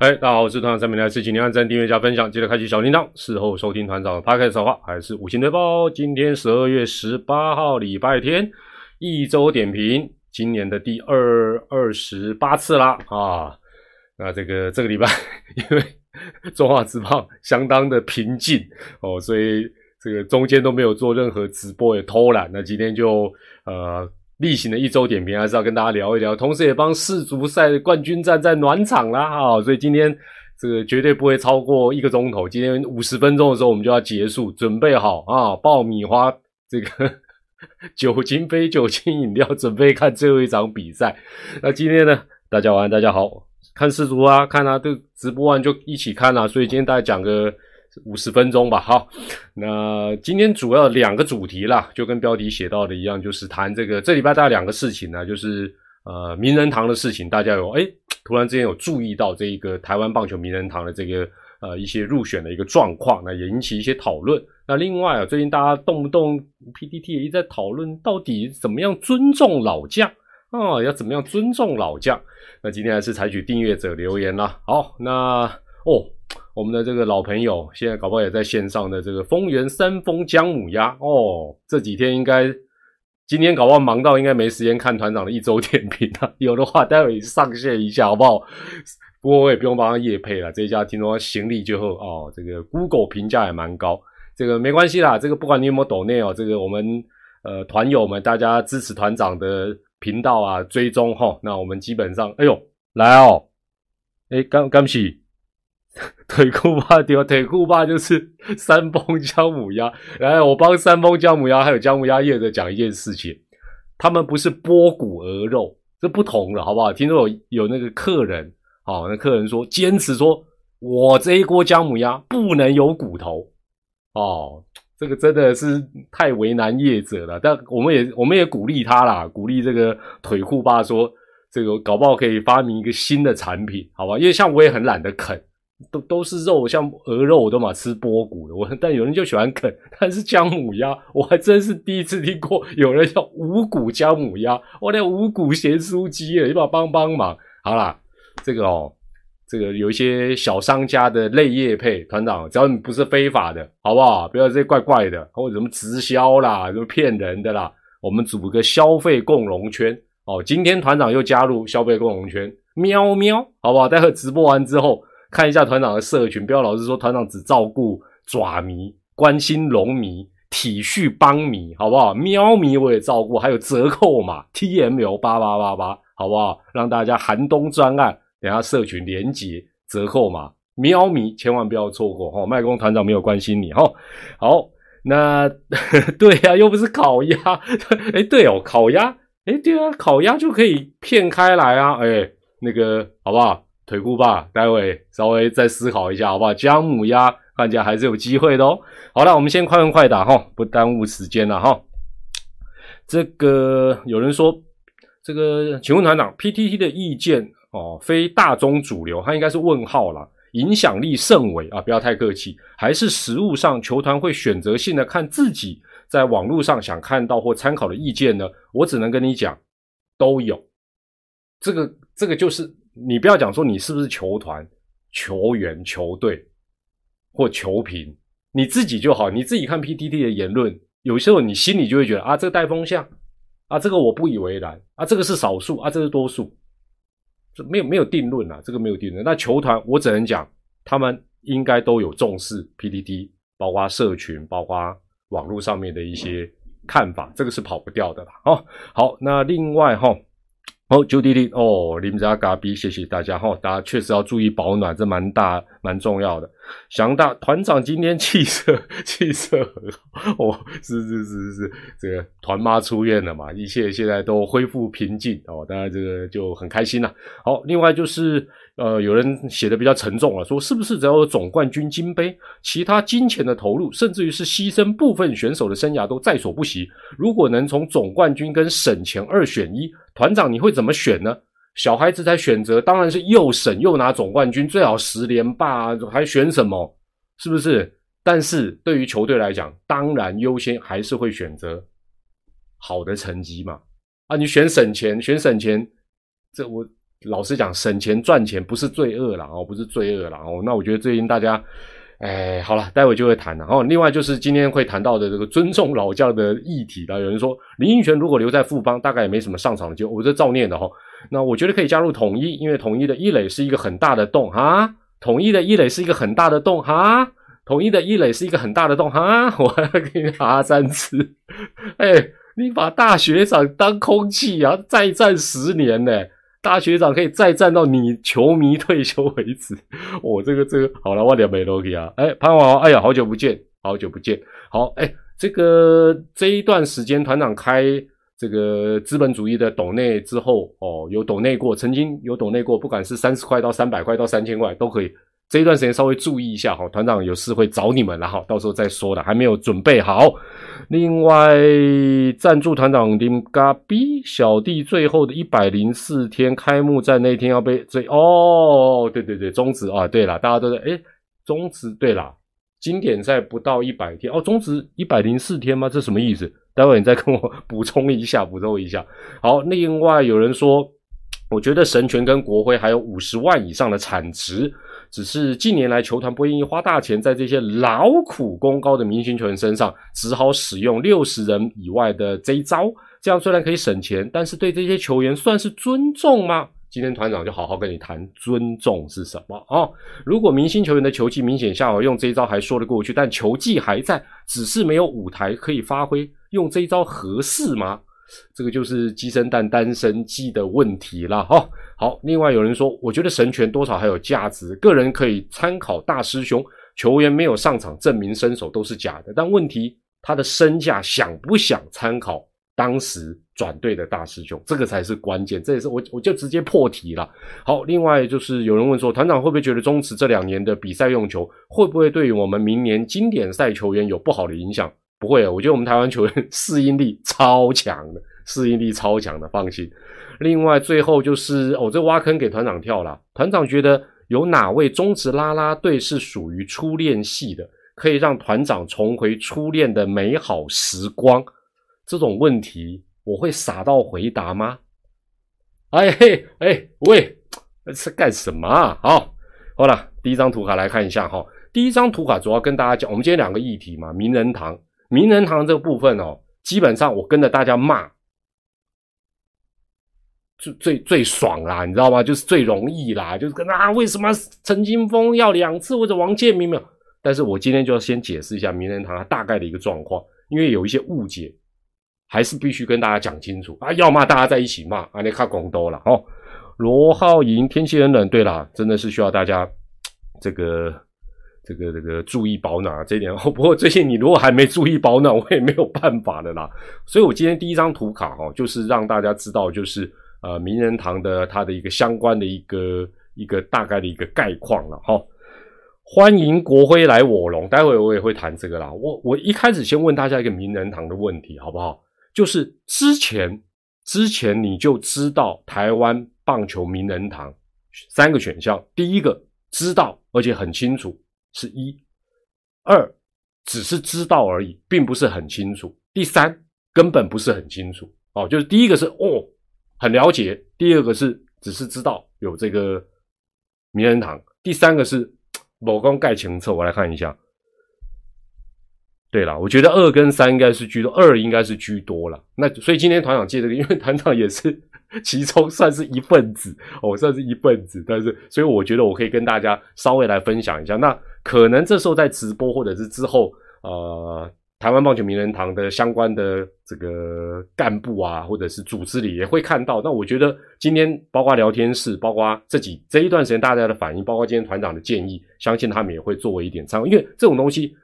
哎，大家好，我是团长陈明来，是请您按赞、订阅、加分享，记得开启小铃铛。事后收听团长的 podcast 的话，还是五星推报。今天十二月十八号，礼拜天，一周点评，今年的第二二十八次啦啊。那这个这个礼拜，因为 中华职棒相当的平静哦，所以这个中间都没有做任何直播，也偷懒。那今天就呃例行的一周点评，还是要跟大家聊一聊，同时也帮世足赛冠军战在暖场啦啊！所以今天这个绝对不会超过一个钟头，今天五十分钟的时候我们就要结束，准备好啊，爆米花这个 酒精杯、酒精饮料，准备看最后一场比赛。那今天呢，大家晚安，大家好。看世足啊，看啊，都直播完就一起看啊，所以今天大家讲个五十分钟吧。好，那今天主要两个主题啦，就跟标题写到的一样，就是谈这个这礼拜大概两个事情呢，就是呃名人堂的事情，大家有哎突然之间有注意到这个台湾棒球名人堂的这个呃一些入选的一个状况，那也引起一些讨论。那另外啊，最近大家动不动 PPT 也一直在讨论到底怎么样尊重老将。哦，要怎么样尊重老将？那今天还是采取订阅者留言啦。好，那哦，我们的这个老朋友现在搞不好也在线上的这个丰原三丰姜母鸭哦，这几天应该今天搞不好忙到应该没时间看团长的一周点评啊。有的话待会上线一下好不好？不过我也不用帮他夜配了，这一家听说行李就后哦，这个 Google 评价也蛮高，这个没关系啦。这个不管你有没有抖内哦，这个我们呃团友们大家支持团长的。频道啊，追踪哈，那我们基本上，哎呦，来哦，哎，刚刚起 腿裤吧，对腿裤吧就是三丰姜母鸭。来，我帮三丰姜母鸭还有姜母鸭业者讲一件事情，他们不是剥骨鹅肉，这不同了，好不好？听说有有那个客人，哦，那客人说坚持说，我这一锅姜母鸭不能有骨头，哦。这个真的是太为难业者了，但我们也我们也鼓励他啦，鼓励这个腿裤爸说，这个搞不好可以发明一个新的产品，好吧？因为像我也很懒得啃，都都是肉，像鹅肉我都嘛吃波骨的，我 但有人就喜欢啃，但是姜母鸭 我还真是第一次听过有人叫五骨姜母鸭，我连无骨咸酥鸡了，你把帮帮忙，好啦，这个哦。这个有一些小商家的类业配团长，只要你不是非法的，好不好？不要这些怪怪的，或者什么直销啦，什么骗人的啦。我们组个消费共荣圈哦。今天团长又加入消费共荣圈，喵喵，好不好？待会直播完之后，看一下团长的社群，不要老是说团长只照顾爪迷，关心龙迷，体恤帮迷，好不好？喵迷我也照顾，还有折扣码 T M L 八八八八，好不好？让大家寒冬专案。等下社群连接折扣嘛，喵迷千万不要错过哈！麦工团长没有关心你哈。好，那 对呀，又不是烤鸭，哎，对哦，烤鸭，哎，对啊，烤鸭就可以片开来啊，哎，那个好不好？腿裤吧，待会稍微再思考一下好不好？姜母鸭看起来还是有机会的哦。好了，我们先快问快答哈，不耽误时间了哈。这个有人说，这个请问团长，PTT 的意见。哦，非大中主流，它应该是问号啦，影响力甚微啊！不要太客气，还是实物上球团会选择性的看自己在网络上想看到或参考的意见呢？我只能跟你讲，都有。这个这个就是你不要讲说你是不是球团、球员、球队或球评，你自己就好，你自己看 PTT 的言论，有时候你心里就会觉得啊，这个带风向啊，这个我不以为然啊，这个是少数啊，这是多数。这没有没有定论啊，这个没有定论。那球团我只能讲，他们应该都有重视 P T T，包括社群，包括网络上面的一些看法，这个是跑不掉的啦。哦，好，那另外哈。哦，九弟弟哦，林家嘎逼，谢谢大家哈，大家确实要注意保暖，这蛮大蛮重要的。祥大团长今天气色 气色很好哦，是是是是，这个团妈出院了嘛，一切现在都恢复平静哦，大家这个就很开心了。好，另外就是。呃，有人写的比较沉重了，说是不是只要有总冠军金杯，其他金钱的投入，甚至于是牺牲部分选手的生涯都在所不惜？如果能从总冠军跟省钱二选一，团长你会怎么选呢？小孩子才选择，当然是又省又拿总冠军，最好十连霸，还选什么？是不是？但是对于球队来讲，当然优先还是会选择好的成绩嘛。啊，你选省钱，选省钱，这我。老实讲，省钱赚钱不是罪恶了，哦，不是罪恶了，哦。那我觉得最近大家，哎，好了，待会就会谈了。哦，另外就是今天会谈到的这个尊重老将的议题了。有人说林英权如果留在富邦，大概也没什么上场的机会。我这照念的哈。那我觉得可以加入统一，因为统一的一垒是一个很大的洞哈。统一的一垒是一个很大的洞哈。统一的一垒是一个很大的洞哈。我还要给你哈三次，哎，你把大学长当空气啊，再战十年呢。大学长可以再战到你球迷退休为止。我这个这个好了，我两没落去啊。哎，潘华，哎呀，好久不见，好久不见。好，哎，这个这一段时间团长开这个资本主义的斗内之后，哦，有斗内过，曾经有斗内过，不管是三十块到三百块到三千块都可以。这一段时间稍微注意一下哈，团长有事会找你们了哈，到时候再说的，还没有准备好。另外，赞助团长林嘎比小弟最后的一百零四天开幕战那天要被追哦，对对对，终止啊，对了，大家都在哎，终止对了，经典赛不到一百天哦，终止一百零四天吗？这什么意思？待会你再跟我补充一下，补充一下。好，另外有人说，我觉得神权跟国徽还有五十万以上的产值。只是近年来球团不愿意花大钱在这些劳苦功高的明星球员身上，只好使用六十人以外的这一招。这样虽然可以省钱，但是对这些球员算是尊重吗？今天团长就好好跟你谈尊重是什么啊？如果明星球员的球技明显下滑，用这一招还说得过去，但球技还在，只是没有舞台可以发挥，用这一招合适吗？这个就是鸡生蛋，蛋生鸡的问题了哈。好，另外有人说，我觉得神权多少还有价值，个人可以参考大师兄，球员没有上场证明身手都是假的，但问题他的身价想不想参考当时转队的大师兄，这个才是关键，这也是我我就直接破题了。好，另外就是有人问说，团长会不会觉得中职这两年的比赛用球会不会对于我们明年经典赛球员有不好的影响？不会，我觉得我们台湾球员 适应力超强的，适应力超强的，放心。另外，最后就是哦，这挖坑给团长跳了。团长觉得有哪位中职啦啦队是属于初恋系的，可以让团长重回初恋的美好时光？这种问题我会傻到回答吗？哎嘿，哎喂，是干什么啊？好，好了，第一张图卡来看一下哈。第一张图卡主要跟大家讲，我们今天两个议题嘛，名人堂，名人堂这个部分哦，基本上我跟着大家骂。最最最爽啦，你知道吗？就是最容易啦，就是跟啊，为什么陈金峰要两次或者王建民没有？但是我今天就要先解释一下名人堂它大概的一个状况，因为有一些误解，还是必须跟大家讲清楚啊。要骂大家在一起骂啊，你看广东了哦。罗浩莹，天气很冷，对啦，真的是需要大家这个这个这个注意保暖啊。这一点，哦 不过最近你如果还没注意保暖，我也没有办法的啦。所以我今天第一张图卡哈，就是让大家知道，就是。呃，名人堂的它的一个相关的一个一个大概的一个概况了哈。欢迎国徽来我龙，待会我也会谈这个啦。我我一开始先问大家一个名人堂的问题，好不好？就是之前之前你就知道台湾棒球名人堂三个选项，第一个知道而且很清楚是一，二只是知道而已，并不是很清楚，第三根本不是很清楚哦。就是第一个是哦。很了解，第二个是只是知道有这个名人堂，第三个是某公盖情册，我来看一下。对了，我觉得二跟三应该是居多，二应该是居多了。那所以今天团长借这个，因为团长也是 其中算是一份子，我算是一份子，但是所以我觉得我可以跟大家稍微来分享一下。那可能这时候在直播或者是之后，呃。台湾棒球名人堂的相关的这个干部啊，或者是组织里也会看到。那我觉得今天包括聊天室，包括这几这一段时间大家的反应，包括今天团长的建议，相信他们也会作为一点参考。因为这种东西，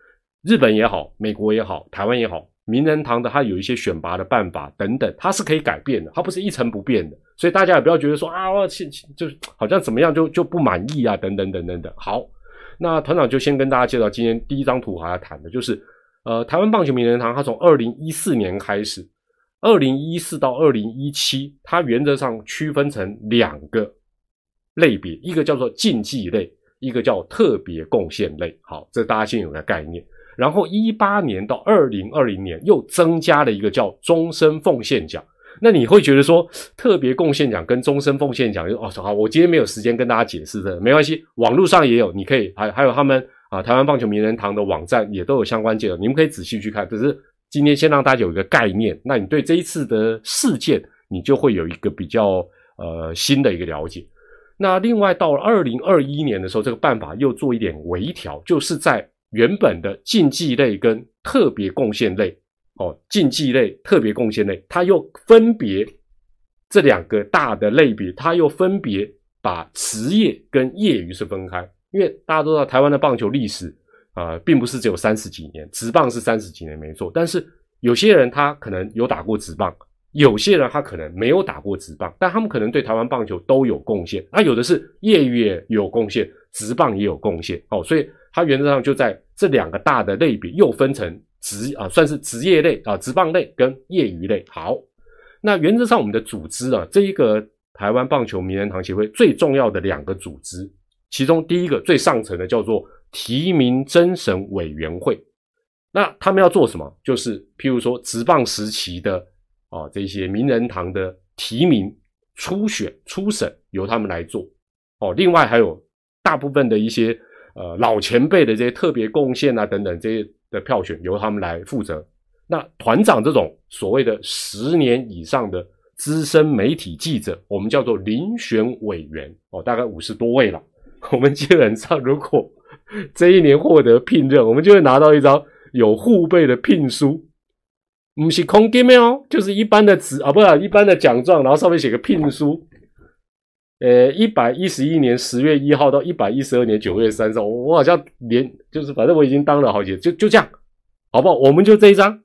日本也好，美国也好，台湾也好，名人堂的它有一些选拔的办法等等，它是可以改变的，它不是一成不变的。所以大家也不要觉得说啊，我就就是好像怎么样就就不满意啊，等等等等等。好，那团长就先跟大家介绍今天第一张图，还要谈的就是。呃，台湾棒球名人堂，它从二零一四年开始，二零一四到二零一七，它原则上区分成两个类别，一个叫做竞技类，一个叫特别贡献类。好，这大家先有个概念。然后一八年到二零二零年又增加了一个叫终身奉献奖。那你会觉得说特别贡献奖跟终身奉献奖，哦，好，我今天没有时间跟大家解释的，没关系，网络上也有，你可以还还有他们啊，台湾棒球名人堂的网站也都有相关介绍，你们可以仔细去看。只是今天先让大家有一个概念，那你对这一次的事件，你就会有一个比较呃新的一个了解。那另外到了二零二一年的时候，这个办法又做一点微调，就是在原本的竞技类跟特别贡献类。哦，竞技类、特别贡献类，它又分别这两个大的类别，它又分别把职业跟业余是分开。因为大家都知道，台湾的棒球历史啊，并不是只有三十几年，职棒是三十几年没错。但是有些人他可能有打过职棒，有些人他可能没有打过职棒，但他们可能对台湾棒球都有贡献。那有的是业余也有贡献，职棒也有贡献。哦，所以它原则上就在这两个大的类别又分成。职啊，算是职业类啊，职棒类跟业余类。好，那原则上我们的组织啊，这一个台湾棒球名人堂协会最重要的两个组织，其中第一个最上层的叫做提名甄审委员会。那他们要做什么？就是譬如说职棒时期的啊这些名人堂的提名、初选、初审由他们来做。哦，另外还有大部分的一些呃老前辈的这些特别贡献啊等等这些。的票选由他们来负责。那团长这种所谓的十年以上的资深媒体记者，我们叫做遴选委员哦，大概五十多位了。我们基本上如果这一年获得聘任，我们就会拿到一张有护背的聘书，不是空给没哦，就是一般的纸啊，不是一般的奖状，然后上面写个聘书。呃，一百一十一年十月一号到一百一十二年九月三十号，我好像连就是反正我已经当了好几，就就这样，好不好？我们就这一张，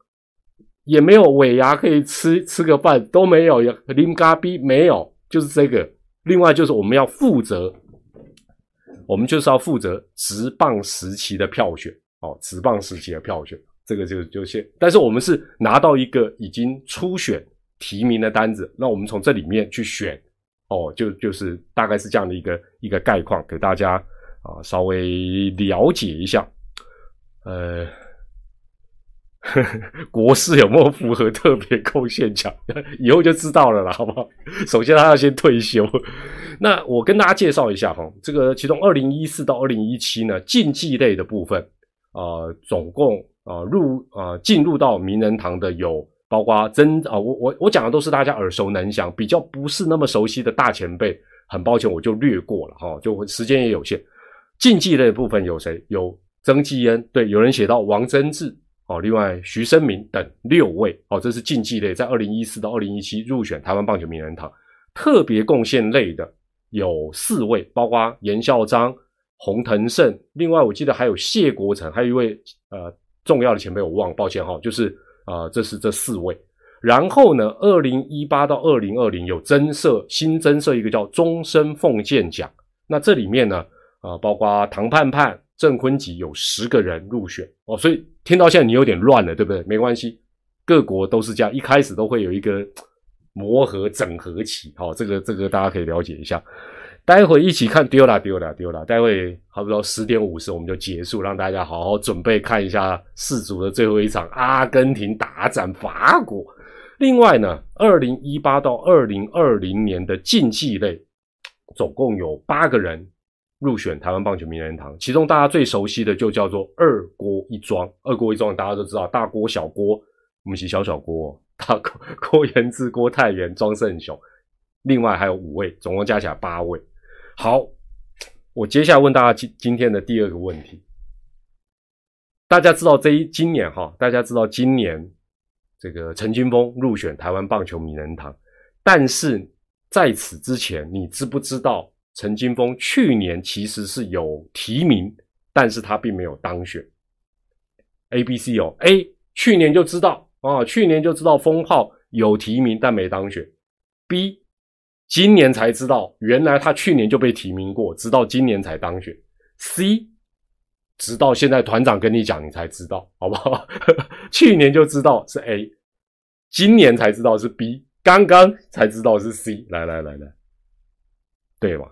也没有尾牙可以吃吃个饭都没有，林咖逼没有，就是这个。另外就是我们要负责，我们就是要负责直棒时期的票选哦，直棒时期的票选，这个就就先。但是我们是拿到一个已经初选提名的单子，那我们从这里面去选。哦，就就是大概是这样的一个一个概况，给大家啊稍微了解一下。呃，呵 呵国事有没有符合特别贡献奖？以后就知道了啦，好不好？首先他要先退休。那我跟大家介绍一下哈，这个其中二零一四到二零一七呢，竞技类的部分啊，总共啊入啊进入到名人堂的有。包括真啊，我我我讲的都是大家耳熟能详，比较不是那么熟悉的大前辈，很抱歉我就略过了哈，就时间也有限。竞技类部分有谁？有曾纪恩，对，有人写到王贞治哦，另外徐生明等六位哦，这是竞技类，在二零一四到二零一七入选台湾棒球名人堂。特别贡献类的有四位，包括严孝章、洪腾胜，另外我记得还有谢国成，还有一位呃重要的前辈我忘了，抱歉哈，就是。啊，这是这四位，然后呢，二零一八到二零二零有增设新增设一个叫终身奉献奖，那这里面呢，啊，包括唐盼盼、郑坤吉有十个人入选哦，所以听到现在你有点乱了，对不对？没关系，各国都是这样，一开始都会有一个 磨合整合期，好，这个这个大家可以了解一下。待会一起看丢啦丢啦丢啦，待会差不多十点五十我们就结束，让大家好好准备看一下四组的最后一场，阿根廷大战法国。另外呢，二零一八到二零二零年的竞技类，总共有八个人入选台湾棒球名人堂，其中大家最熟悉的就叫做二锅一庄，二锅一庄大家都知道，大锅小锅，我们是小小锅，大锅郭元志、郭泰元、庄胜雄，另外还有五位，总共加起来八位。好，我接下来问大家今今天的第二个问题。大家知道这一今年哈，大家知道今年这个陈金峰入选台湾棒球名人堂，但是在此之前，你知不知道陈金峰去年其实是有提名，但是他并没有当选。A、B、C 有，A 去年就知道啊，去年就知道封号有提名但没当选。B 今年才知道，原来他去年就被提名过，直到今年才当选。C，直到现在团长跟你讲，你才知道，好不好？去年就知道是 A，今年才知道是 B，刚刚才知道是 C。来来来来，对吗？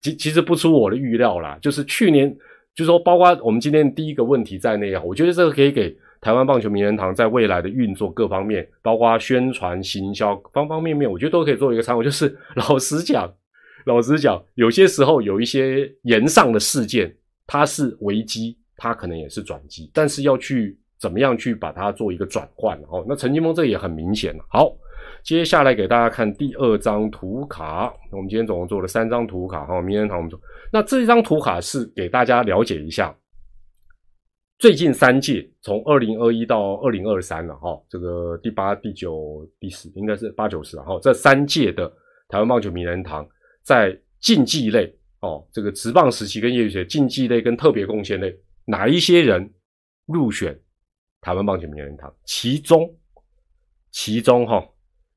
其其实不出我的预料啦，就是去年，就说，包括我们今天第一个问题在内啊，我觉得这个可以给台湾棒球名人堂在未来的运作各方面，包括宣传、行销方方面面，我觉得都可以做一个参考。就是 老实讲，老实讲，有些时候有一些言上的事件，它是危机，它可能也是转机，但是要去怎么样去把它做一个转换哦。那陈金峰这也很明显了。好，接下来给大家看第二张图卡。我们今天总共做了三张图卡哈，名人堂我们做。那这张图卡是给大家了解一下。最近三届，从二零二一到二零二三了哈，这个第八、第九、第十，应该是八九十了哈。这三届的台湾棒球名人堂在竞技类哦，这个职棒时期跟业余学竞技类跟特别贡献类，哪一些人入选台湾棒球名人堂？其中，其中哈，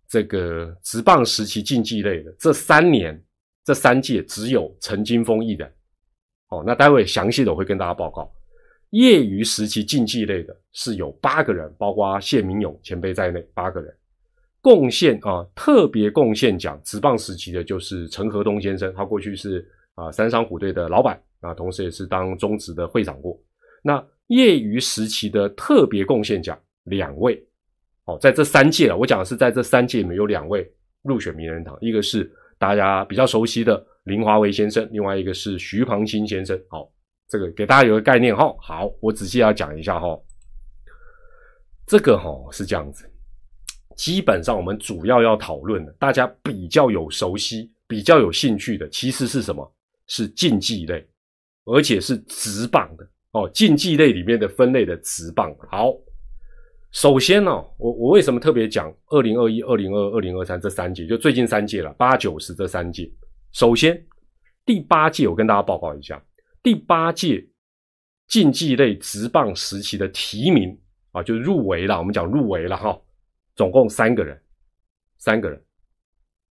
这个职棒时期竞技类的这三年，这三届只有陈金峰一人。哦，那待会详细的我会跟大家报告。业余时期竞技类的是有八个人，包括谢明勇前辈在内，八个人贡献啊，特别贡献奖，职棒时期的就是陈和东先生，他过去是啊三商虎队的老板啊，同时也是当中职的会长过。那业余时期的特别贡献奖两位，哦，在这三届了，我讲的是在这三届里面有两位入选名人堂，一个是大家比较熟悉的林华为先生，另外一个是徐庞新先生，好。这个给大家有个概念哈，好，我仔细要讲一下哈。这个哈是这样子，基本上我们主要要讨论的，大家比较有熟悉、比较有兴趣的，其实是什么？是竞技类，而且是直棒的哦。竞技类里面的分类的直棒。好，首先呢，我我为什么特别讲二零二一、二零二二、二零二三这三届？就最近三届了，八九十这三届。首先第八届，我跟大家报告一下。第八届竞技类职棒时期的提名啊，就入围了。我们讲入围了哈，总共三个人，三个人，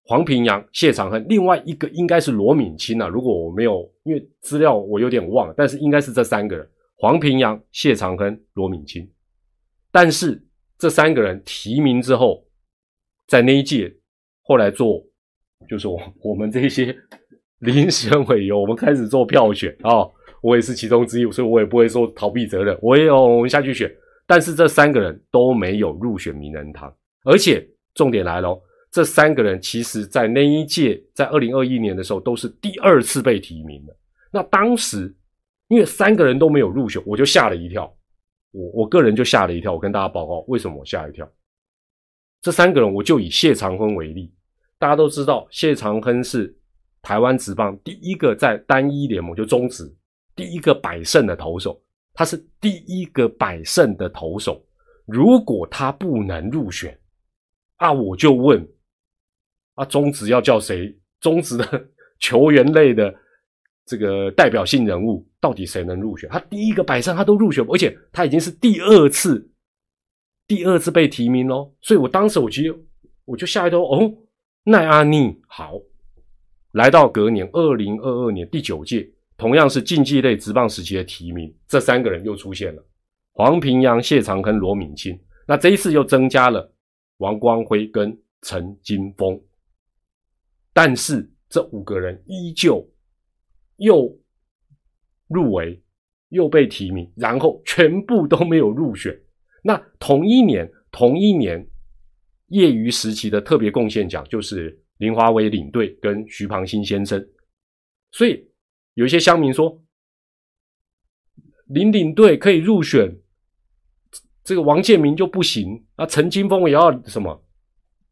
黄平阳、谢长亨，另外一个应该是罗敏清啊。如果我没有，因为资料我有点忘了，但是应该是这三个人：黄平阳、谢长亨、罗敏清。但是这三个人提名之后，在那一届后来做，就是我我们这些。遴选委由我们开始做票选啊，我也是其中之一，所以我也不会说逃避责任，我也有我们下去选。但是这三个人都没有入选名人堂，而且重点来了，这三个人其实在那一届，在二零二一年的时候都是第二次被提名的。那当时因为三个人都没有入选，我就吓了一跳，我我个人就吓了一跳。我跟大家报告为什么我吓一跳。这三个人，我就以谢长亨为例，大家都知道谢长亨是。台湾职棒第一个在单一联盟就中职第一个百胜的投手，他是第一个百胜的投手。如果他不能入选，啊，我就问，啊，中职要叫谁？中职的球员类的这个代表性人物，到底谁能入选？他第一个百胜他都入选，而且他已经是第二次，第二次被提名喽。所以我当时我其实我就吓一跳，哦，奈阿尼好。来到隔年二零二二年第九届，同样是竞技类职棒时期的提名，这三个人又出现了：黄平阳、谢长亨、罗敏清。那这一次又增加了王光辉跟陈金峰，但是这五个人依旧又入围，又被提名，然后全部都没有入选。那同一年，同一年业余时期的特别贡献奖就是。林华为领队跟徐庞新先生，所以有些乡民说，林领队可以入选，这个王建民就不行啊。陈金峰也要什么？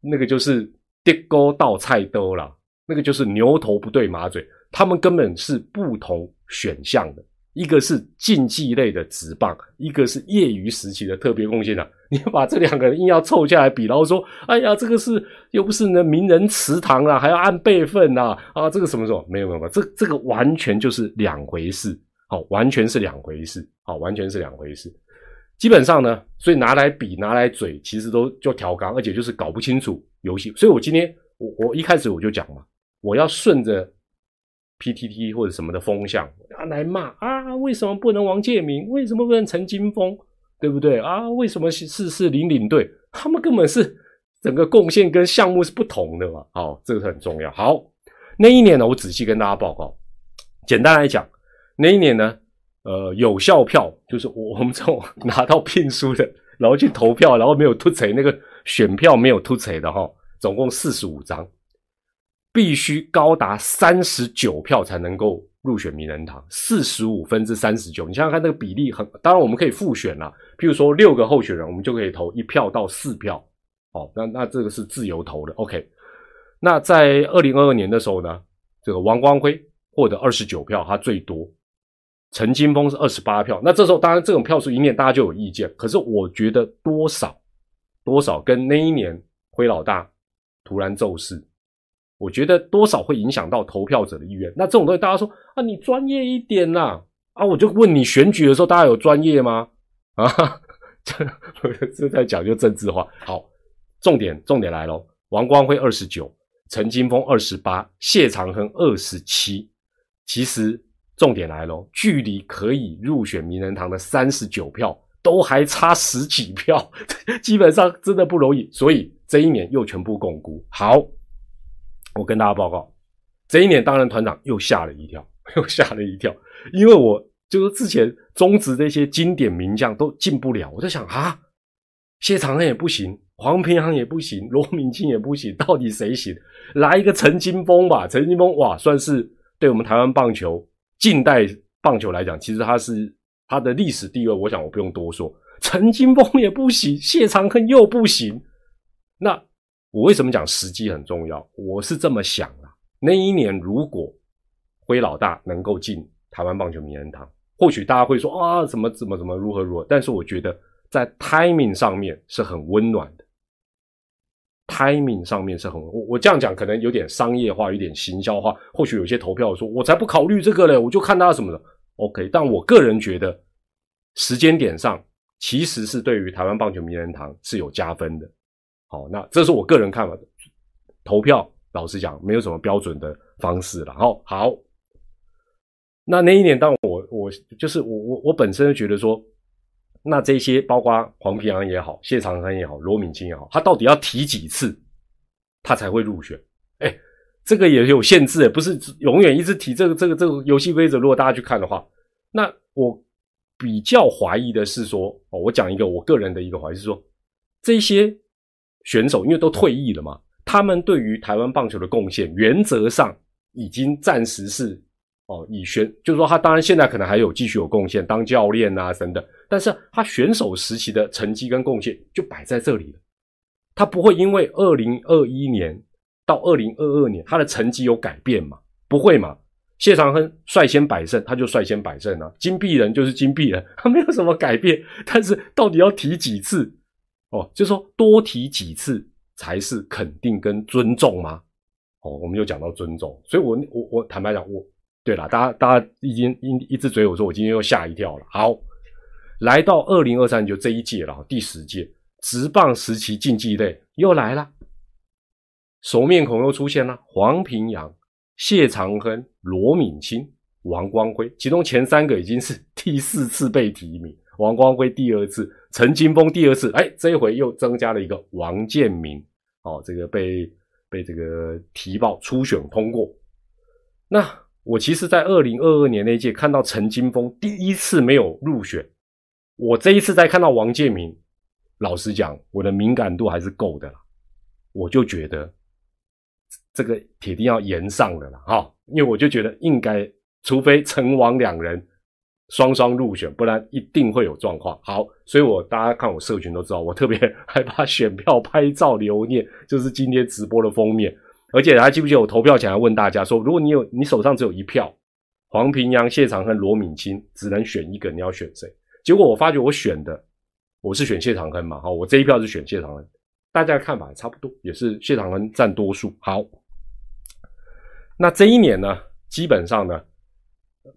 那个就是地沟倒菜兜了，那个就是牛头不对马嘴，他们根本是不同选项的。一个是竞技类的直棒，一个是业余时期的特别贡献的。你要把这两个人硬要凑下来比，然后说：“哎呀，这个是又不是呢名人祠堂啊，还要按辈分呐啊，这个什么什么没有没有，这这个完全就是两回事，好，完全是两回事，好，完全是两回事。基本上呢，所以拿来比拿来嘴，其实都就调缸，而且就是搞不清楚游戏。所以我今天我我一开始我就讲嘛，我要顺着。P.T.T 或者什么的风向啊，来骂啊，为什么不能王建民？为什么不能陈金峰？对不对啊？为什么是是领领队？他们根本是整个贡献跟项目是不同的嘛。好，这个很重要。好，那一年呢，我仔细跟大家报告。简单来讲，那一年呢，呃有效票，就是我 们从拿到聘书的，然后去投票，然后没有突锤那个选票没有突锤的哈，总共四十五张，必须高达三十九票才能够入选名人堂，四十五分之三十九，你想想看那个比例很，当然我们可以复选啦，譬如说六个候选人，我们就可以投一票到四票，哦，那那这个是自由投的，OK。那在二零二二年的时候呢，这个王光辉获得二十九票，他最多；陈金峰是二十八票。那这时候当然这种票数一念，大家就有意见。可是我觉得多少多少跟那一年辉老大突然骤逝，我觉得多少会影响到投票者的意愿。那这种东西大家说啊，你专业一点啦啊！我就问你，选举的时候大家有专业吗？啊，这这在讲究政治化。好，重点重点来喽，王光辉二十九。陈金峰二十八，谢长亨二十七。其实重点来喽，距离可以入选名人堂的三十九票，都还差十几票，基本上真的不容易。所以这一年又全部巩固。好，我跟大家报告，这一年当然团长又吓了一跳，又吓了一跳，因为我就是之前中职这些经典名将都进不了，我在想啊，谢长亨也不行。黄平洋也不行，罗敏清也不行，到底谁行？来一个陈金峰吧！陈金峰哇，算是对我们台湾棒球近代棒球来讲，其实他是他的历史地位，我想我不用多说。陈金峰也不行，谢长亨又不行。那我为什么讲时机很重要？我是这么想的：那一年如果辉老大能够进台湾棒球名人堂，或许大家会说啊，怎么怎么怎么如何如何。但是我觉得在 timing 上面是很温暖的。timing 上面是很我我这样讲可能有点商业化，有点行销化。或许有些投票说，我才不考虑这个嘞，我就看他什么的。OK，但我个人觉得时间点上其实是对于台湾棒球名人堂是有加分的。好，那这是我个人看法。投票老实讲没有什么标准的方式了。好，好，那那一年当我我就是我我我本身觉得说。那这些包括黄平阳也好，谢长亨也好，罗敏清也好，他到底要提几次，他才会入选？哎，这个也有限制，不是永远一直提这个这个这个游戏规则。如果大家去看的话，那我比较怀疑的是说，哦，我讲一个我个人的一个怀疑是说，这些选手因为都退役了嘛，他们对于台湾棒球的贡献，原则上已经暂时是。哦，以选就是说，他当然现在可能还有继续有贡献，当教练啊等等。但是他选手时期的成绩跟贡献就摆在这里了，他不会因为二零二一年到二零二二年他的成绩有改变嘛？不会嘛？谢长亨率先百胜，他就率先百胜啊。金币人就是金币人，他没有什么改变。但是到底要提几次？哦，就说多提几次才是肯定跟尊重吗？哦，我们又讲到尊重，所以我我我坦白讲我。对了，大家大家已经一一直追我说，我今天又吓一跳了。好，来到二零二三就这一届了，第十届直棒时期竞技类又来了，熟面孔又出现了，黄平阳、谢长亨、罗敏清、王光辉，其中前三个已经是 第四次被提名，王光辉第二次，陈金峰第二次，哎，这一回又增加了一个王建民，哦，这个被被这个提报初选通过，那。我其实，在二零二二年那届看到陈金峰第一次没有入选，我这一次再看到王建民，老实讲，我的敏感度还是够的啦。我就觉得这个铁定要延上的了哈，因为我就觉得应该，除非陈王两人双双入选，不然一定会有状况。好，所以我大家看我社群都知道，我特别 害怕选票拍照留念，就是今天直播的封面。而且还记不记得我投票前还问大家说，如果你有你手上只有一票，黄平阳、谢长亨、罗敏清，只能选一个，你要选谁？结果我发觉我选的我是选谢长亨嘛，好，我这一票是选谢长亨，大家的看法也差不多，也是谢长亨占多数。好，那这一年呢，基本上呢，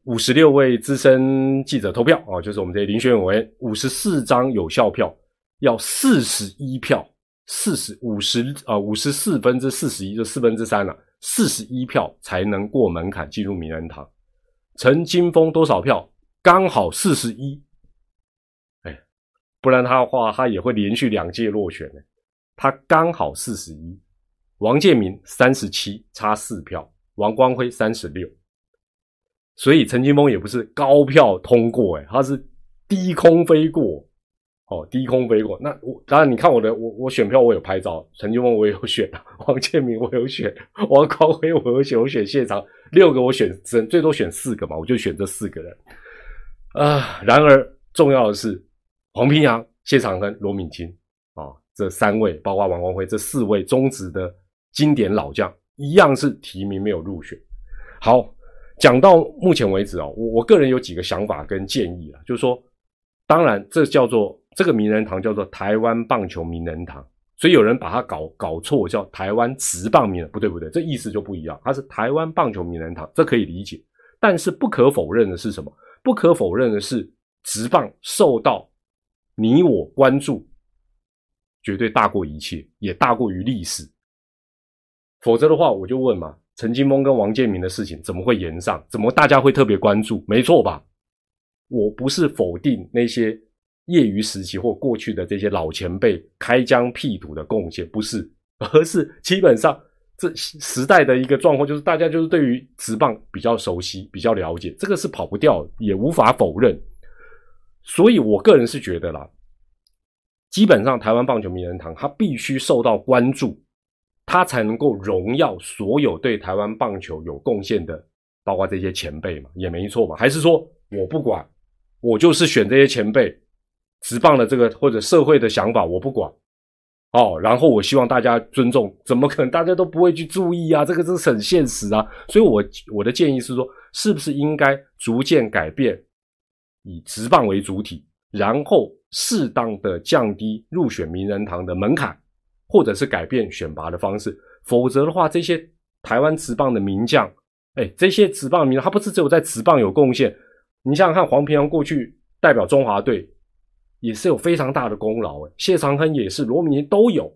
五十六位资深记者投票啊，就是我们这些遴选委员，五十四张有效票，要四十一票。四十五十啊，五十四分之四十一，就四分之三了。四十一票才能过门槛进入名人堂。陈金峰多少票？刚好四十一。哎，不然他的话，他也会连续两届落选呢。他刚好四十一。王建民三十七，差四票。王光辉三十六。所以陈金峰也不是高票通过，哎，他是低空飞过，哦，低空飞过。那我当然你看我的，我我选票我有拍照，陈金峰我有选，王建民我有选，王光辉我有选，我选现场六个我选，只最多选四个嘛，我就选这四个人。啊，然而重要的是黄平阳、谢长亨、罗敏清啊，这三位包括王光辉这四位中职的经典老将，一样是提名没有入选。好。讲到目前为止哦，我我个人有几个想法跟建议啊，就是说，当然这叫做这个名人堂叫做台湾棒球名人堂，所以有人把它搞搞错叫台湾职棒名人，不对不对，这意思就不一样，它是台湾棒球名人堂，这可以理解。但是不可否认的是什么？不可否认的是，职棒受到你我关注，绝对大过一切，也大过于历史。否则的话，我就问嘛。陈金峰跟王建民的事情怎么会延上？怎么大家会特别关注？没错吧？我不是否定那些业余时期或过去的这些老前辈开疆辟土的贡献，不是，而是基本上这时代的一个状况，就是大家就是对于职棒比较熟悉、比较了解，这个是跑不掉，也无法否认。所以我个人是觉得啦，基本上台湾棒球名人堂，它必须受到关注。他才能够荣耀所有对台湾棒球有贡献的，包括这些前辈嘛，也没错嘛。还是说我不管，我就是选这些前辈，职棒的这个或者社会的想法我不管，哦，然后我希望大家尊重，怎么可能大家都不会去注意啊？这个这是很现实啊。所以，我我的建议是说，是不是应该逐渐改变，以职棒为主体，然后适当的降低入选名人堂的门槛。或者是改变选拔的方式，否则的话，这些台湾职棒的名将，哎，这些职棒名，他不是只有在职棒有贡献。你想想看，黄平阳过去代表中华队，也是有非常大的功劳。哎，谢长亨也是，罗明都有，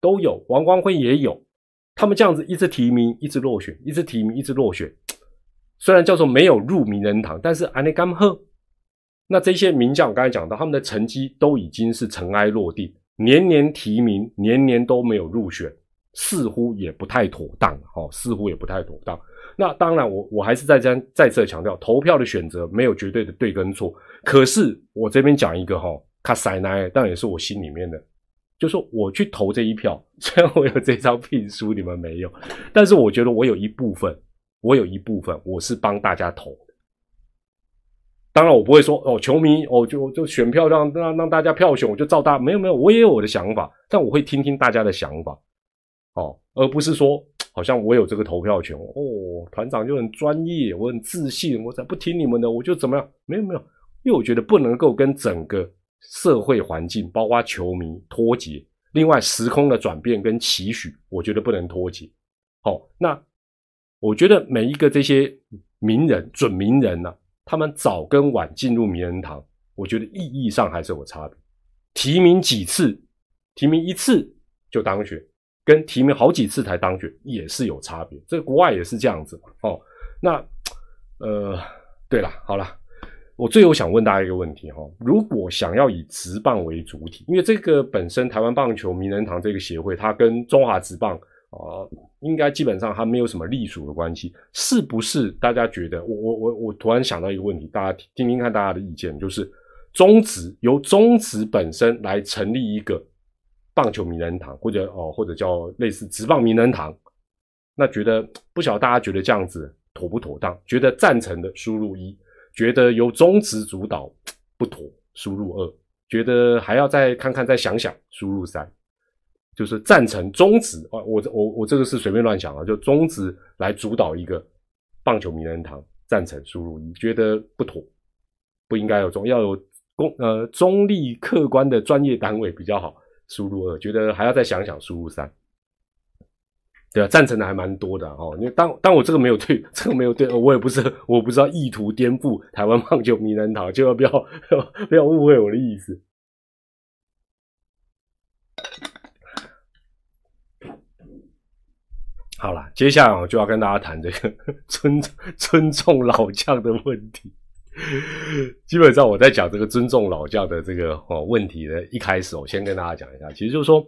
都有，王光辉也有。他们这样子一直提名，一直落选，一直提名，一直落选。虽然叫做没有入名人堂，但是安内甘赫，那这些名将，我刚才讲到，他们的成绩都已经是尘埃落定。年年提名，年年都没有入选，似乎也不太妥当哦，似乎也不太妥当。那当然，我我还是再再再次强调，投票的选择没有绝对的对跟错。可是我这边讲一个哈，卡塞奈，但也是我心里面的，就说我去投这一票，虽然我有这张聘书，你们没有，但是我觉得我有一部分，我有一部分我是帮大家投。当然，我不会说哦，球迷哦，就就选票让让让大家票选，我就照大。没有没有，我也有我的想法，但我会听听大家的想法，哦，而不是说好像我有这个投票权哦。团长就很专业，我很自信，我才不听你们的，我就怎么样？没有没有，因为我觉得不能够跟整个社会环境，包括球迷脱节。另外，时空的转变跟期许，我觉得不能脱节。好，那我觉得每一个这些名人、准名人呢？他们早跟晚进入名人堂，我觉得意义上还是有差别。提名几次，提名一次就当选，跟提名好几次才当选也是有差别。这个国外也是这样子嘛？哦，那呃，对了，好了，我最后想问大家一个问题哈：如果想要以职棒为主体，因为这个本身台湾棒球名人堂这个协会，它跟中华职棒。啊，应该基本上它没有什么隶属的关系，是不是？大家觉得，我我我我突然想到一个问题，大家听听看大家的意见，就是中职由中职本身来成立一个棒球名人堂，或者哦，或者叫类似职棒名人堂，那觉得不晓得大家觉得这样子妥不妥当？觉得赞成的输入一，觉得由中职主导不妥，输入二，觉得还要再看看再想想，输入三。就是赞成中止啊，我我我这个是随便乱想啊，就中止来主导一个棒球名人堂，赞成输入一，觉得不妥，不应该有中，要有公呃中立客观的专业单位比较好，输入二，觉得还要再想想，输入三，对啊，赞成的还蛮多的哦，因为当当我这个没有对，这个没有对，我也不是我不知道意图颠覆台湾棒球名人堂，千万不要 不要误会我的意思。好了，接下来我就要跟大家谈这个 尊尊重老将的问题。基本上我在讲这个尊重老将的这个哦问题的一开始，我先跟大家讲一下，其实就是说，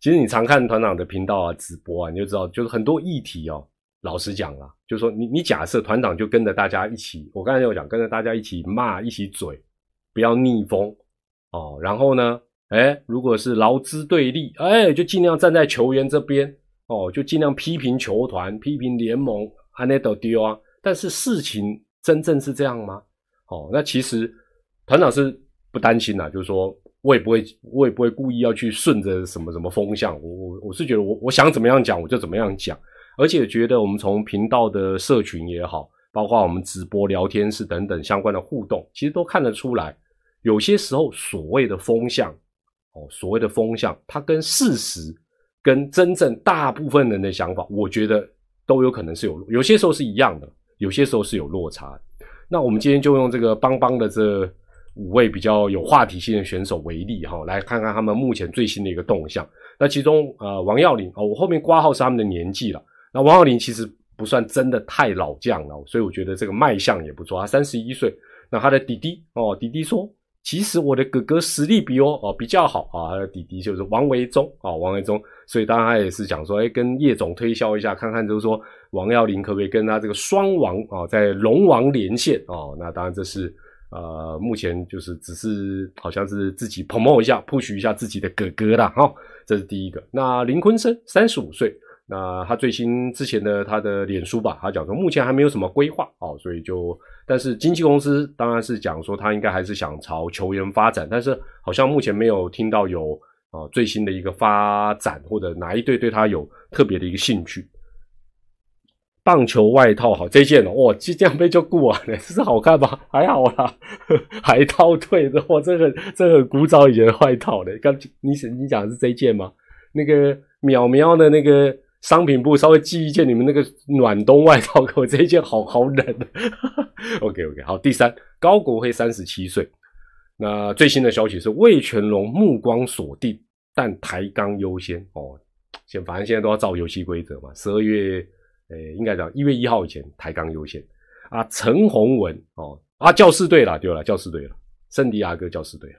其实你常看团长的频道啊、直播啊，你就知道，就是很多议题哦，老实讲啦，就是说你你假设团长就跟着大家一起，我刚才有讲，跟着大家一起骂，一起嘴，不要逆风哦。然后呢，哎，如果是劳资对立，哎，就尽量站在球员这边哦，就尽量批评球团、批评联盟，安内都丢啊。但是事情真正是这样吗？哦，那其实团长是不担心呐，就是说我也不会，我也不会故意要去顺着什么什么风向，我我我是觉得我我想怎么样讲我就怎么样讲。而且觉得我们从频道的社群也好，包括我们直播聊天室等等相关的互动，其实都看得出来，有些时候所谓的风向，哦，所谓的风向，它跟事实、跟真正大部分人的想法，我觉得都有可能是有，有些时候是一样的，有些时候是有落差。那我们今天就用这个邦邦的这五位比较有话题性的选手为例，哈，来看看他们目前最新的一个动向。那其中，呃，王耀林，哦，我后面挂号是他们的年纪了。那王耀林其实不算真的太老将了，所以我觉得这个卖相也不错。他三十一岁，那他的弟弟哦，弟弟说，其实我的哥哥实力比我哦比较好啊。他的弟弟就是王维忠啊，王维忠，所以当然他也是讲说，哎，跟叶总推销一下，看看就是说王耀林可不可以跟他这个双王啊，在龙王连线哦。那当然这是呃，目前就是只是好像是自己 promo 一下，push 一下自己的哥哥啦。哈。这是第一个。那林坤生三十五岁。那他最新之前的他的脸书吧，他讲说目前还没有什么规划哦，所以就但是经纪公司当然是讲说他应该还是想朝球员发展，但是好像目前没有听到有啊最新的一个发展或者哪一队对他有特别的一个兴趣。棒球外套好这件哦，哇，这样被就过了，这是好看吧？还好啦，海盗队的哇，这很这很古早以前的外套的，刚你你讲的是这件吗？那个淼淼的那个。商品部稍微寄一件你们那个暖冬外套给我，这一件好好冷。OK OK，好，第三，高国辉三十七岁。那最新的消息是魏全龙目光锁定，但抬杠优先哦。现反正现在都要照游戏规则嘛。十二月，诶，应该讲一月一号以前抬杠优先啊。陈宏文哦啊，教师队了，对了，教师队了，圣地亚哥教师队了。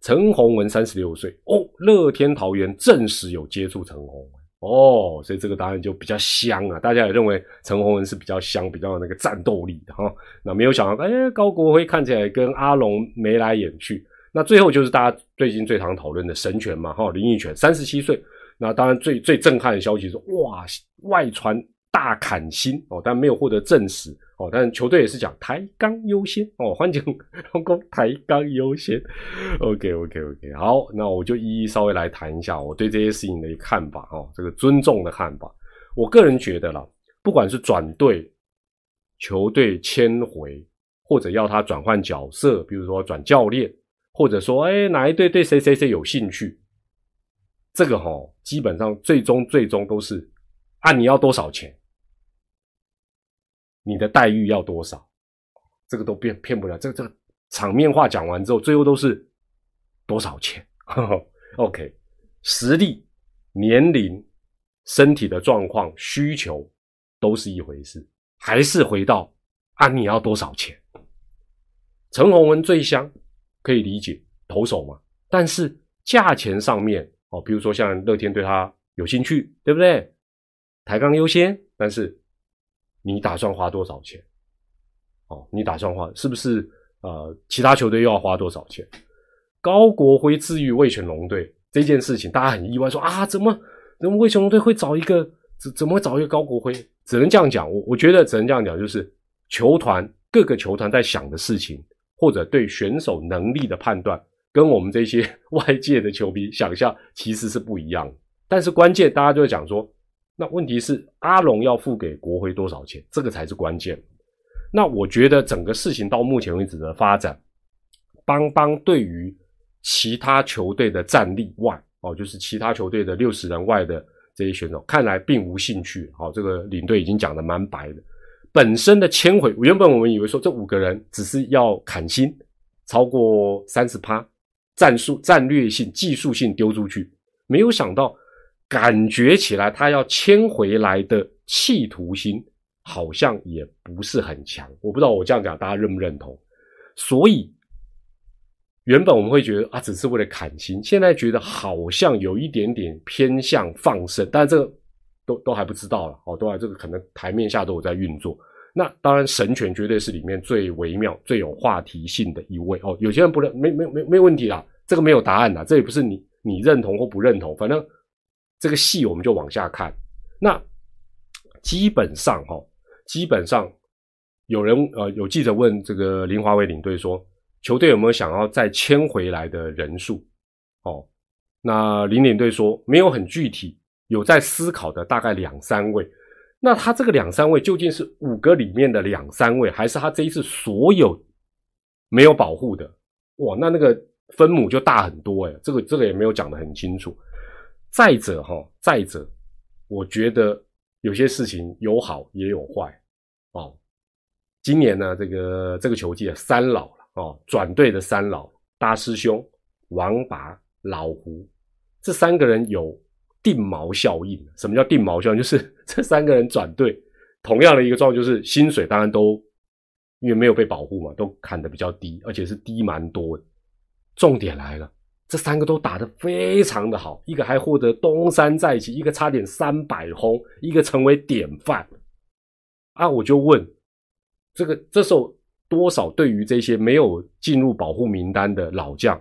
陈宏文三十六岁哦，乐天桃园证实有接触陈宏文。哦，所以这个答案就比较香啊！大家也认为陈宏文是比较香、比较有那个战斗力的哈。那没有想到，哎，高国辉看起来跟阿龙眉来眼去。那最后就是大家最近最常讨论的神拳嘛，哈，林奕泉三十七岁。那当然最最震撼的消息是，哇，外传。大砍薪哦，但没有获得证实哦。但球队也是讲抬杠优先哦，欢迎龙工抬杠优先。OK OK OK，好，那我就一一稍微来谈一下我对这些事情的一个看法哦，这个尊重的看法。我个人觉得啦，不管是转队、球队迁回，或者要他转换角色，比如说转教练，或者说哎哪一队对谁谁谁有兴趣，这个哈，基本上最终最终都是按你要多少钱。你的待遇要多少？这个都骗骗不了。这个这个场面话讲完之后，最后都是多少钱呵呵？OK，实力、年龄、身体的状况、需求都是一回事，还是回到啊？你要多少钱？陈宏文最香，可以理解投手嘛？但是价钱上面哦，比如说像乐天对他有兴趣，对不对？抬杠优先，但是。你打算花多少钱？哦，你打算花是不是？呃，其他球队又要花多少钱？高国辉治愈魏全龙队这件事情，大家很意外，说啊，怎么怎么魏全龙队会找一个怎怎么会找一个高国辉？只能这样讲，我我觉得只能这样讲，就是球团各个球团在想的事情，或者对选手能力的判断，跟我们这些 外界的球迷想象其实是不一样。但是关键，大家就会讲说。那问题是阿龙要付给国辉多少钱？这个才是关键。那我觉得整个事情到目前为止的发展，邦邦对于其他球队的战力外，哦，就是其他球队的六十人外的这些选手，看来并无兴趣。好，这个领队已经讲的蛮白的。本身的签回，原本我们以为说这五个人只是要砍薪，超过三十趴，战术、战略性、技术性丢出去，没有想到。感觉起来，他要迁回来的企图心好像也不是很强。我不知道我这样讲大家认不认同。所以原本我们会觉得啊，只是为了砍薪，现在觉得好像有一点点偏向放生。但这个都都还不知道了哦，都还这个可能台面下都有在运作。那当然，神权绝对是里面最微妙、最有话题性的一位哦。有些人不认，没没没没问题啦，这个没有答案啦，这也不是你你认同或不认同，反正这个戏我们就往下看。那基本上哈，基本上有人呃有记者问这个林华伟领队说，球队有没有想要再签回来的人数？哦，那林领队说没有很具体，有在思考的大概两三位。那他这个两三位究竟是五个里面的两三位，还是他这一次所有没有保护的？哇，那那个分母就大很多哎，这个这个也没有讲得很清楚。再者哈，再者，我觉得有些事情有好也有坏哦。今年呢，这个这个球季三老了哦，转队的三老大师兄王拔、老胡这三个人有。定毛效应，什么叫定毛效应？就是这三个人转队，同样的一个状况，就是薪水当然都因为没有被保护嘛，都砍的比较低，而且是低蛮多的。重点来了，这三个都打得非常的好，一个还获得东山再起，一个差点三百轰，一个成为典范。啊，我就问，这个这时候多少对于这些没有进入保护名单的老将，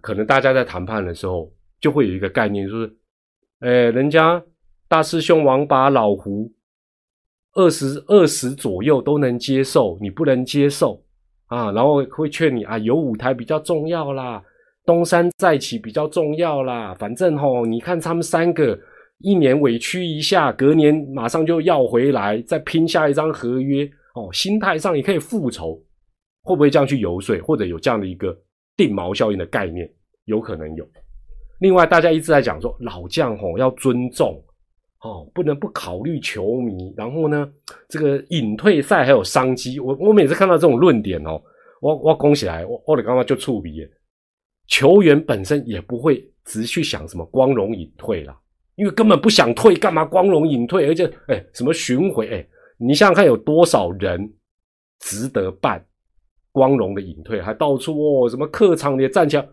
可能大家在谈判的时候。就会有一个概念，就是，哎，人家大师兄王八老胡二十二十左右都能接受，你不能接受啊，然后会劝你啊，有舞台比较重要啦，东山再起比较重要啦，反正吼，你看他们三个一年委屈一下，隔年马上就要回来，再拼下一张合约哦，心态上也可以复仇，会不会这样去游说，或者有这样的一个定锚效应的概念，有可能有。另外，大家一直在讲说老将吼要尊重哦，不能不考虑球迷。然后呢，这个隐退赛还有商机。我我每次看到这种论点哦，我我恭喜来，我我的刚刚就触鼻。球员本身也不会只去想什么光荣隐退啦，因为根本不想退，干嘛光荣隐退？而且，哎，什么巡回？哎，你想想看，有多少人值得办光荣的隐退？还到处哦，什么客场也站起来。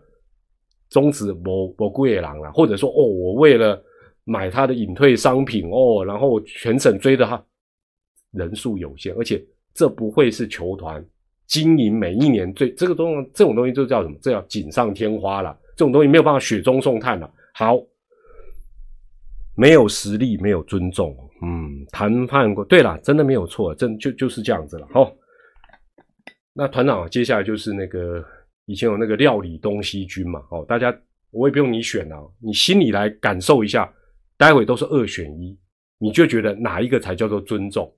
终止某某孤野狼啊，或者说哦，我为了买他的隐退商品哦，然后全省追着他，人数有限，而且这不会是球团经营每一年最这个东这种东西就叫什么？这叫锦上添花了。这种东西没有办法雪中送炭了。好，没有实力，没有尊重，嗯，谈判过，对了，真的没有错，真就就是这样子了。好，那团长接下来就是那个。以前有那个料理东西军嘛，哦，大家我也不用你选啊，你心里来感受一下，待会都是二选一，你就觉得哪一个才叫做尊重？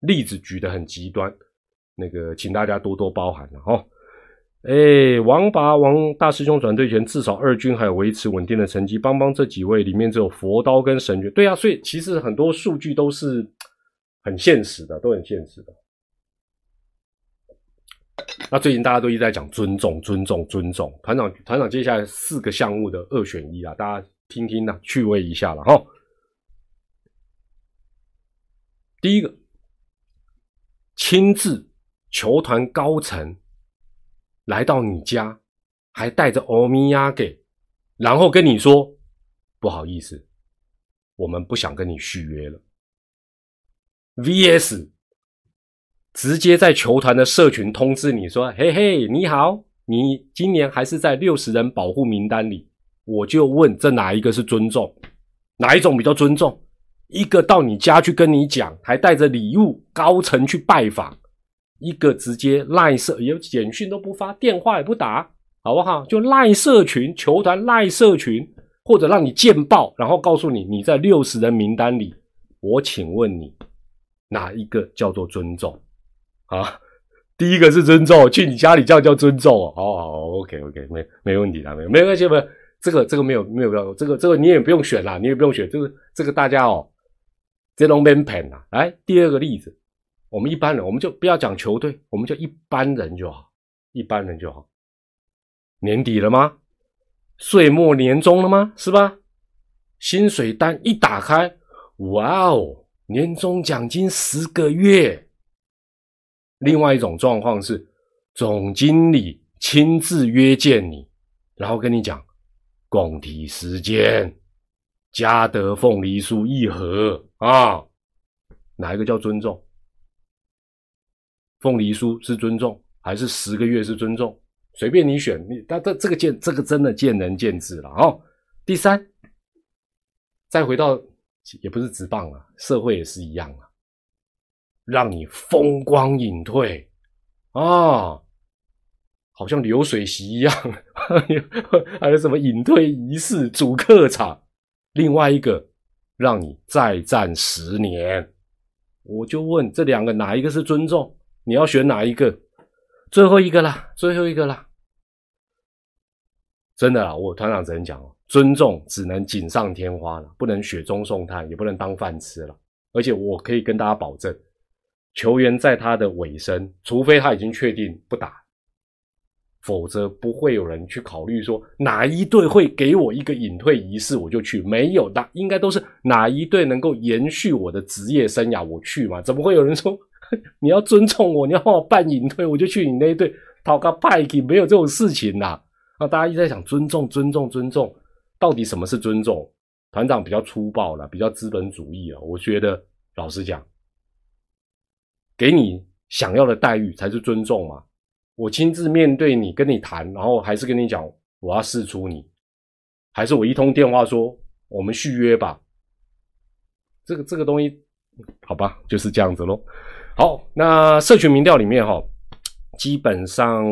例子举得很极端，那个请大家多多包涵了哈。哎，王拔王大师兄转队前至少二军还有维持稳定的成绩，邦邦这几位里面只有佛刀跟神爵，对啊，所以其实很多数据都是很现实的，都很现实的。那最近大家都一直在讲尊重、尊重、尊重。团长，团长，接下来四个项目的二选一啊，大家听听呐，趣味一下了哈。第一个，亲自球团高层来到你家，还带着欧米亚给，然后跟你说不好意思，我们不想跟你续约了。VS。直接在球团的社群通知你说：“嘿嘿，你好，你今年还是在六十人保护名单里。”我就问，这哪一个是尊重？哪一种比较尊重？一个到你家去跟你讲，还带着礼物，高层去拜访；一个直接赖社，有简讯都不发，电话也不打，好不好？就赖社群，球团赖社群，或者让你见报，然后告诉你你在六十人名单里。我请问你，哪一个叫做尊重？啊，第一个是尊重，去你家里这样叫尊重哦。好好，OK OK，没没问题的，没没关系，不，这个这个没有没有没有，这个这个你也不用选啦，你也不用选，这个这个大家哦，这种 man pen 啊。来，第二个例子，我们一般人，我们就不要讲球队，我们就一般人就好，一般人就好。年底了吗？岁末年终了吗？是吧？薪水单一打开，哇哦，年终奖金十个月。另外一种状况是，总经理亲自约见你，然后跟你讲，供体时间，嘉德凤梨酥一盒啊，哪一个叫尊重？凤梨酥是尊重，还是十个月是尊重？随便你选，你但这这个见这个真的见仁见智了哦。第三，再回到也不是直棒啊，社会也是一样啊，让你风光隐退啊，好像流水席一样，还有什么隐退仪式、主客场，另外一个让你再战十年，我就问这两个哪一个是尊重？你要选哪一个？最后一个啦，最后一个啦！真的啦，我团长只能讲哦，尊重只能锦上添花了，不能雪中送炭，也不能当饭吃了。而且我可以跟大家保证，球员在他的尾声，除非他已经确定不打，否则不会有人去考虑说哪一队会给我一个隐退仪式，我就去。没有的，应该都是哪一队能够延续我的职业生涯，我去嘛？怎么会有人说？你要尊重我，你要帮我办隐退，我就去你那一队讨个派给，没有这种事情呐。啊，大家一直在想尊重，尊重，尊重，到底什么是尊重？团长比较粗暴了，比较资本主义了。我觉得，老实讲，给你想要的待遇才是尊重嘛。我亲自面对你，跟你谈，然后还是跟你讲我要试出你，还是我一通电话说我们续约吧。这个这个东西，好吧，就是这样子喽。好，那社群民调里面哈，基本上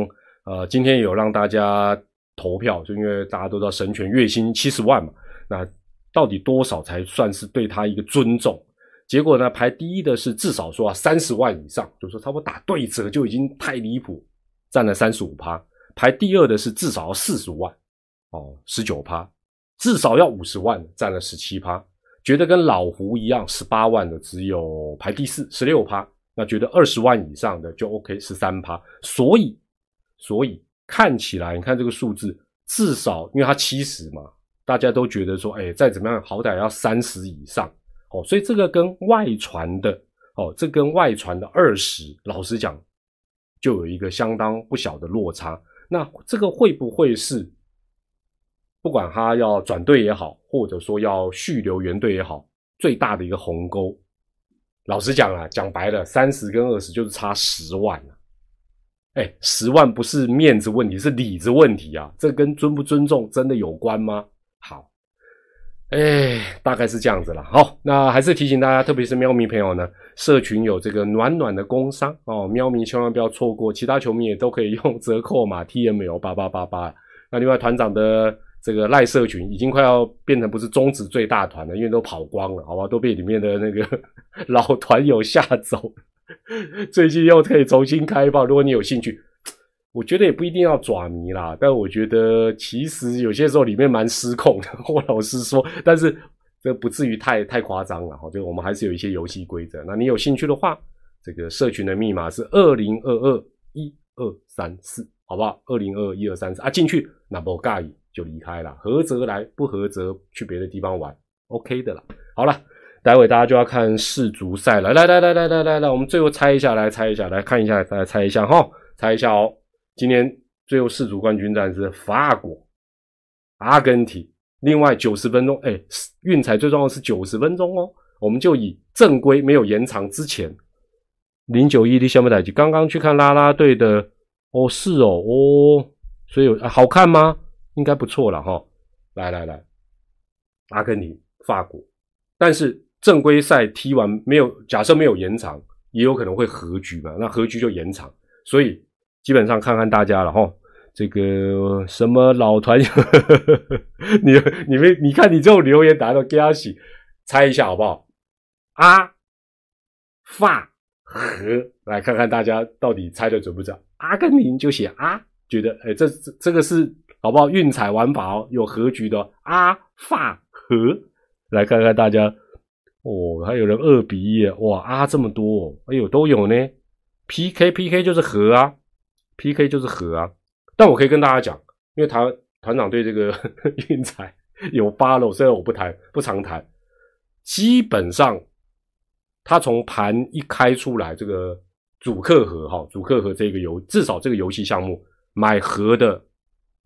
呃，今天有让大家投票，就因为大家都知道神权月薪七十万嘛，那到底多少才算是对他一个尊重？结果呢，排第一的是至少说啊三十万以上，就说差不多打对折就已经太离谱，占了三十五趴。排第二的是至少要四十万，哦，十九趴，至少要五十万，占了十七趴。觉得跟老胡一样十八万的只有排第四，十六趴。那觉得二十万以上的就 OK，十三趴。所以，所以看起来，你看这个数字，至少因为它七十嘛，大家都觉得说，哎，再怎么样，好歹要三十以上哦。所以这个跟外传的哦，这跟外传的二十，老实讲，就有一个相当不小的落差。那这个会不会是，不管他要转队也好，或者说要续留原队也好，最大的一个鸿沟？老实讲啊，讲白了，三十跟二十就是差十万啊！哎，十万不是面子问题，是里子问题啊！这跟尊不尊重真的有关吗？好，哎，大概是这样子了。好，那还是提醒大家，特别是喵迷朋友呢，社群有这个暖暖的工商哦，喵迷千万不要错过，其他球迷也都可以用折扣码 T M L 八八八八。那另外团长的。这个赖社群已经快要变成不是中职最大团了，因为都跑光了，好吧，都被里面的那个 老团友吓走。最近又可以重新开放，如果你有兴趣，我觉得也不一定要爪迷啦。但我觉得其实有些时候里面蛮失控的，我老实说，但是这不至于太太夸张了。哈，就我们还是有一些游戏规则。那你有兴趣的话，这个社群的密码是二零二二一二三四，好不好？二零二二一二三四啊，进去那不介意。就离开了，合则来，不合则去别的地方玩，OK 的了。好了，待会大家就要看世足赛了。来来来来来来来，我们最后猜一下，来猜一下，来看一下，来猜一下哈，猜一下哦。今天最后世足冠军战是法国、阿根廷。另外九十分钟，哎，运彩最重要是九十分钟哦。我们就以正规没有延长之前，零九一的项目台机刚刚去看啦啦队的，哦是哦哦，所以好看吗？应该不错了哈，来来来，阿根廷、法国，但是正规赛踢完没有？假设没有延长，也有可能会和局嘛？那和局就延长，所以基本上看看大家了哈。这个什么老团，呵呵呵你你们你看你这种留言打到给他洗，猜一下好不好？阿法和，来看看大家到底猜的准不准？阿根廷就写啊，觉得哎，这这这个是。好不好？运彩玩法哦，有和局的阿发和，来看看大家哦，还有人二比一哇啊这么多，哦哎呦都有呢。P K P K 就是和啊，P K 就是和啊。但我可以跟大家讲，因为团团长对这个运彩有八楼虽然我不谈不常谈，基本上他从盘一开出来，这个主客和哈，主客和这个游至少这个游戏项目买和的。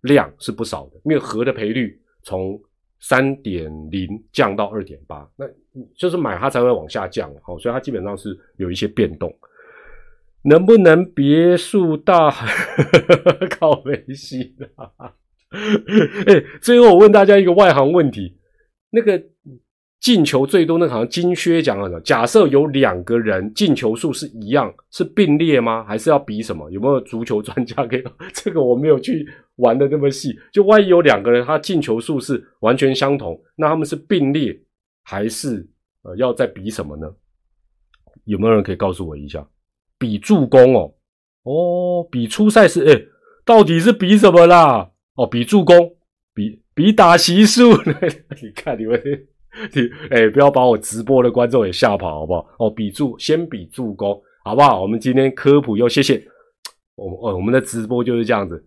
量是不少的，因为和的赔率从三点零降到二点八，那就是买它才会往下降，好，所以它基本上是有一些变动。能不能别墅大 靠梅西啊？哎，最后我问大家一个外行问题，那个。进球最多那好像金靴奖了。假设有两个人进球数是一样，是并列吗？还是要比什么？有没有足球专家给？这个我没有去玩的那么细。就万一有两个人他进球数是完全相同，那他们是并列还是呃要再比什么呢？有没有人可以告诉我一下？比助攻哦，哦，比初赛是哎，到底是比什么啦？哦，比助攻，比比打席数？你看你们。你哎，不要把我直播的观众也吓跑，好不好？哦，比助先比助攻，好不好？我们今天科普又谢谢我哦，我们的直播就是这样子。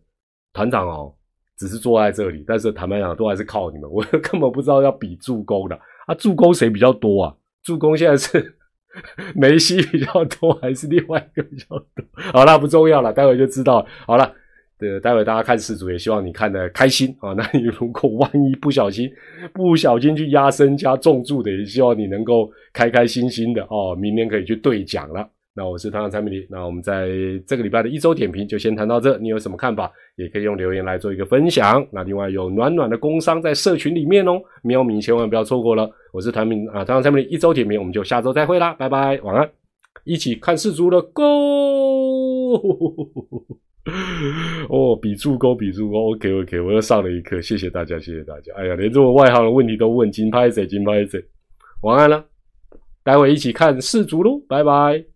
团长哦，只是坐在这里，但是坦白讲，都还是靠你们。我 根本不知道要比助攻的啊，助攻谁比较多啊？助攻现在是 梅西比较多，还是另外一个比较多？好了，不重要了，待会就知道。好了。对，待会大家看世足，也希望你看得开心啊。那你如果万一不小心、不小心去压身加重注的，也希望你能够开开心心的哦。明年可以去兑奖了。那我是团长蔡明礼，那我们在这个礼拜的一周点评就先谈到这。你有什么看法，也可以用留言来做一个分享。那另外有暖暖的工商在社群里面哦，喵咪千万不要错过了。我是团明啊，团长蔡明礼，一周点评我们就下周再会啦，拜拜，晚安，一起看世足了，Go！哦，比助攻，比助攻，OK OK，我又上了一课，谢谢大家，谢谢大家。哎呀，连这么外行的问题都问，金拍谁？金拍谁？晚安了，待会一起看世足喽，拜拜。